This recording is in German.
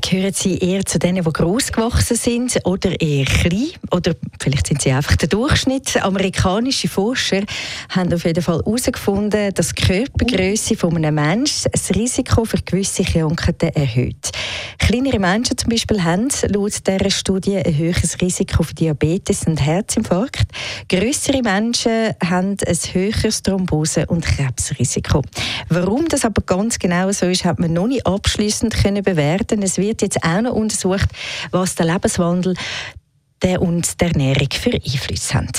Gehören Sie eher zu denen, die gross gewachsen sind oder eher klein? Oder vielleicht sind Sie einfach der Durchschnitt? Amerikanische Forscher haben auf jeden Fall herausgefunden, dass die Körpergröße von einem Menschen das Risiko für gewisse Krankheiten erhöht. Kleinere Menschen zum Beispiel haben laut dieser Studie ein höheres Risiko für Diabetes und Herzinfarkt. Größere Menschen haben ein höheres Thrombose- und Krebsrisiko. Warum das aber ganz genau so ist, hat man noch nicht abschließend bewerten. Es wird jetzt auch noch untersucht, was der Lebenswandel und der Ernährung für Einfluss hat.